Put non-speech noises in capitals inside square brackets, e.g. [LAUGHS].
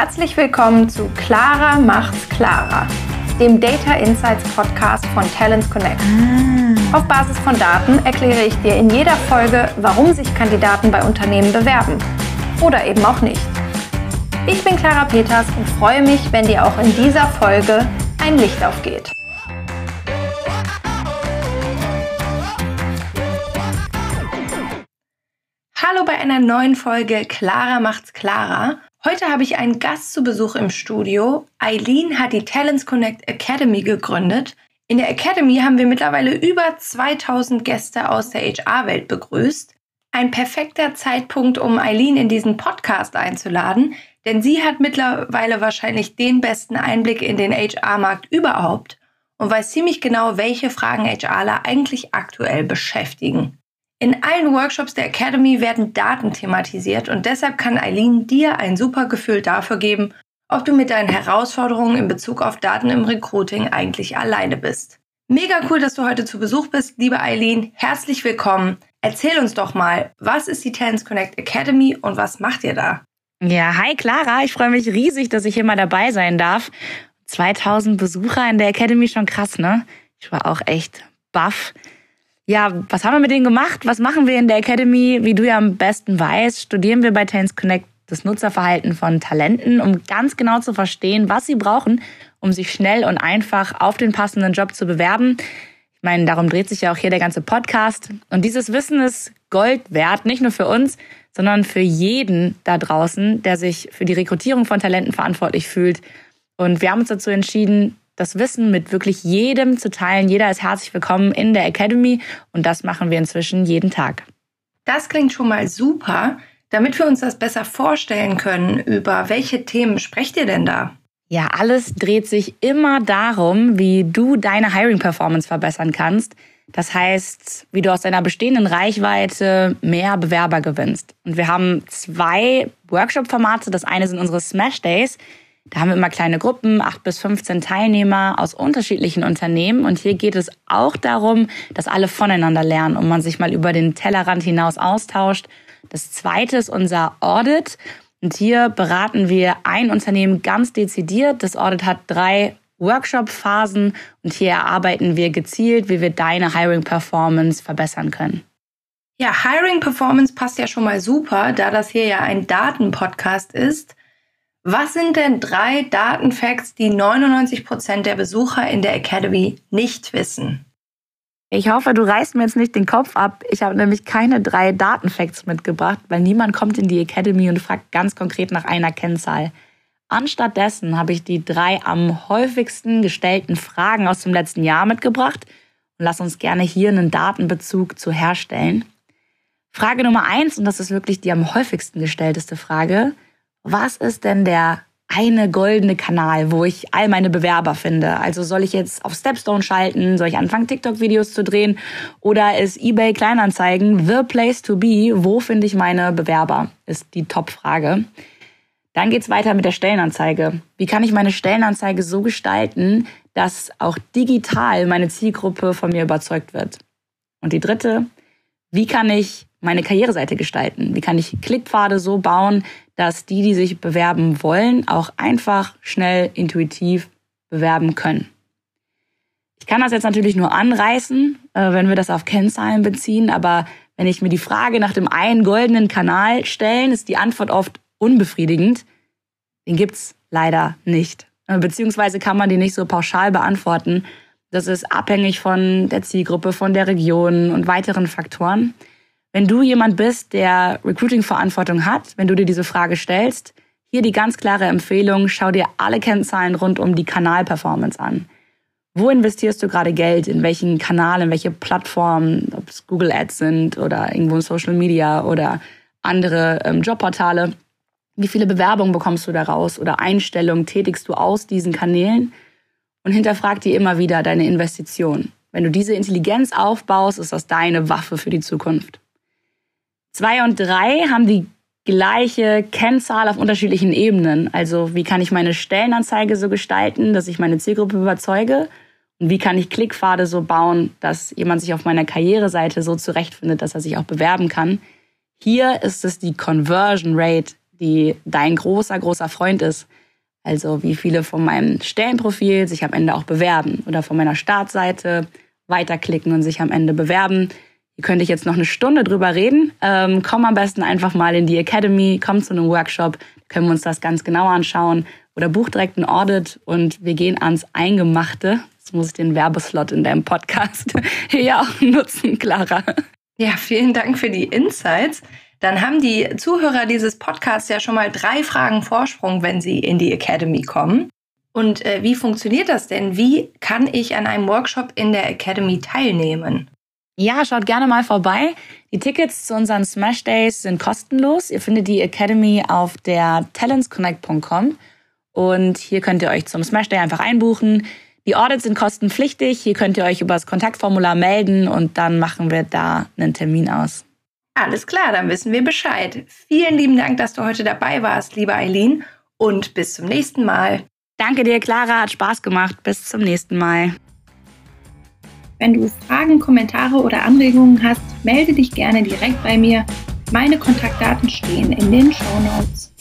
Herzlich willkommen zu Clara macht's klarer, dem Data Insights Podcast von Talents Connect. Auf Basis von Daten erkläre ich dir in jeder Folge, warum sich Kandidaten bei Unternehmen bewerben oder eben auch nicht. Ich bin Clara Peters und freue mich, wenn dir auch in dieser Folge ein Licht aufgeht. Hallo bei einer neuen Folge Clara macht's klarer. Heute habe ich einen Gast zu Besuch im Studio. Eileen hat die Talents Connect Academy gegründet. In der Academy haben wir mittlerweile über 2000 Gäste aus der HR-Welt begrüßt. Ein perfekter Zeitpunkt, um Eileen in diesen Podcast einzuladen, denn sie hat mittlerweile wahrscheinlich den besten Einblick in den HR-Markt überhaupt und weiß ziemlich genau, welche Fragen HRler eigentlich aktuell beschäftigen. In allen Workshops der Academy werden Daten thematisiert und deshalb kann Eileen dir ein super Gefühl dafür geben, ob du mit deinen Herausforderungen in Bezug auf Daten im Recruiting eigentlich alleine bist. Mega cool, dass du heute zu Besuch bist, liebe Eileen. Herzlich willkommen. Erzähl uns doch mal, was ist die Talents Connect Academy und was macht ihr da? Ja, hi Clara, ich freue mich riesig, dass ich hier mal dabei sein darf. 2000 Besucher in der Academy, schon krass, ne? Ich war auch echt baff. Ja, was haben wir mit denen gemacht? Was machen wir in der Academy? Wie du ja am besten weißt, studieren wir bei Talents Connect das Nutzerverhalten von Talenten, um ganz genau zu verstehen, was sie brauchen, um sich schnell und einfach auf den passenden Job zu bewerben. Ich meine, darum dreht sich ja auch hier der ganze Podcast. Und dieses Wissen ist Gold wert, nicht nur für uns, sondern für jeden da draußen, der sich für die Rekrutierung von Talenten verantwortlich fühlt. Und wir haben uns dazu entschieden, das Wissen mit wirklich jedem zu teilen. Jeder ist herzlich willkommen in der Academy und das machen wir inzwischen jeden Tag. Das klingt schon mal super. Damit wir uns das besser vorstellen können, über welche Themen sprecht ihr denn da? Ja, alles dreht sich immer darum, wie du deine Hiring-Performance verbessern kannst. Das heißt, wie du aus deiner bestehenden Reichweite mehr Bewerber gewinnst. Und wir haben zwei Workshop-Formate. Das eine sind unsere Smash Days. Da haben wir immer kleine Gruppen, acht bis 15 Teilnehmer aus unterschiedlichen Unternehmen. Und hier geht es auch darum, dass alle voneinander lernen und man sich mal über den Tellerrand hinaus austauscht. Das zweite ist unser Audit. Und hier beraten wir ein Unternehmen ganz dezidiert. Das Audit hat drei Workshop-Phasen und hier erarbeiten wir gezielt, wie wir deine Hiring-Performance verbessern können. Ja, Hiring Performance passt ja schon mal super, da das hier ja ein Datenpodcast ist. Was sind denn drei Datenfacts, die 99 Prozent der Besucher in der Academy nicht wissen? Ich hoffe, du reißt mir jetzt nicht den Kopf ab. Ich habe nämlich keine drei Datenfacts mitgebracht, weil niemand kommt in die Academy und fragt ganz konkret nach einer Kennzahl. Anstattdessen habe ich die drei am häufigsten gestellten Fragen aus dem letzten Jahr mitgebracht und lass uns gerne hier einen Datenbezug zu herstellen. Frage Nummer eins, und das ist wirklich die am häufigsten gestellteste Frage was ist denn der eine goldene Kanal, wo ich all meine Bewerber finde. Also soll ich jetzt auf Stepstone schalten, soll ich anfangen, TikTok-Videos zu drehen oder ist eBay Kleinanzeigen the place to be? Wo finde ich meine Bewerber? Ist die Top-Frage. Dann geht's weiter mit der Stellenanzeige. Wie kann ich meine Stellenanzeige so gestalten, dass auch digital meine Zielgruppe von mir überzeugt wird? Und die dritte, wie kann ich meine Karriereseite gestalten? Wie kann ich Klickpfade so bauen, dass die, die sich bewerben wollen, auch einfach, schnell, intuitiv bewerben können? Ich kann das jetzt natürlich nur anreißen, äh, wenn wir das auf Kennzahlen beziehen, aber wenn ich mir die Frage nach dem einen goldenen Kanal stellen, ist die Antwort oft unbefriedigend. Den gibt's leider nicht. Äh, beziehungsweise kann man die nicht so pauschal beantworten. Das ist abhängig von der Zielgruppe, von der Region und weiteren Faktoren. Wenn du jemand bist, der Recruiting-Verantwortung hat, wenn du dir diese Frage stellst, hier die ganz klare Empfehlung, schau dir alle Kennzahlen rund um die Kanalperformance an. Wo investierst du gerade Geld? In welchen Kanal, in welche Plattformen, ob es Google Ads sind oder irgendwo in Social Media oder andere ähm, Jobportale? Wie viele Bewerbungen bekommst du daraus oder Einstellungen tätigst du aus diesen Kanälen? Und hinterfrag dir immer wieder deine Investition. Wenn du diese Intelligenz aufbaust, ist das deine Waffe für die Zukunft. Zwei und drei haben die gleiche Kennzahl auf unterschiedlichen Ebenen. Also wie kann ich meine Stellenanzeige so gestalten, dass ich meine Zielgruppe überzeuge? Und wie kann ich Klickpfade so bauen, dass jemand sich auf meiner Karriereseite so zurechtfindet, dass er sich auch bewerben kann? Hier ist es die Conversion Rate, die dein großer, großer Freund ist. Also wie viele von meinem Stellenprofil sich am Ende auch bewerben oder von meiner Startseite weiterklicken und sich am Ende bewerben. Könnte ich jetzt noch eine Stunde drüber reden. Ähm, komm am besten einfach mal in die Academy, komm zu einem Workshop, können wir uns das ganz genau anschauen oder buch direkt ein Audit und wir gehen ans Eingemachte. Jetzt muss ich den Werbeslot in deinem Podcast [LAUGHS] hier auch nutzen, Clara. Ja, vielen Dank für die Insights. Dann haben die Zuhörer dieses Podcasts ja schon mal drei Fragen Vorsprung, wenn sie in die Academy kommen. Und äh, wie funktioniert das denn? Wie kann ich an einem Workshop in der Academy teilnehmen? Ja, schaut gerne mal vorbei. Die Tickets zu unseren Smash Days sind kostenlos. Ihr findet die Academy auf der talentsconnect.com und hier könnt ihr euch zum Smash Day einfach einbuchen. Die Audits sind kostenpflichtig. Hier könnt ihr euch über das Kontaktformular melden und dann machen wir da einen Termin aus. Alles klar, dann wissen wir Bescheid. Vielen lieben Dank, dass du heute dabei warst, liebe Eileen, und bis zum nächsten Mal. Danke dir, Clara, hat Spaß gemacht. Bis zum nächsten Mal. Wenn du Fragen, Kommentare oder Anregungen hast, melde dich gerne direkt bei mir. Meine Kontaktdaten stehen in den Show Notes.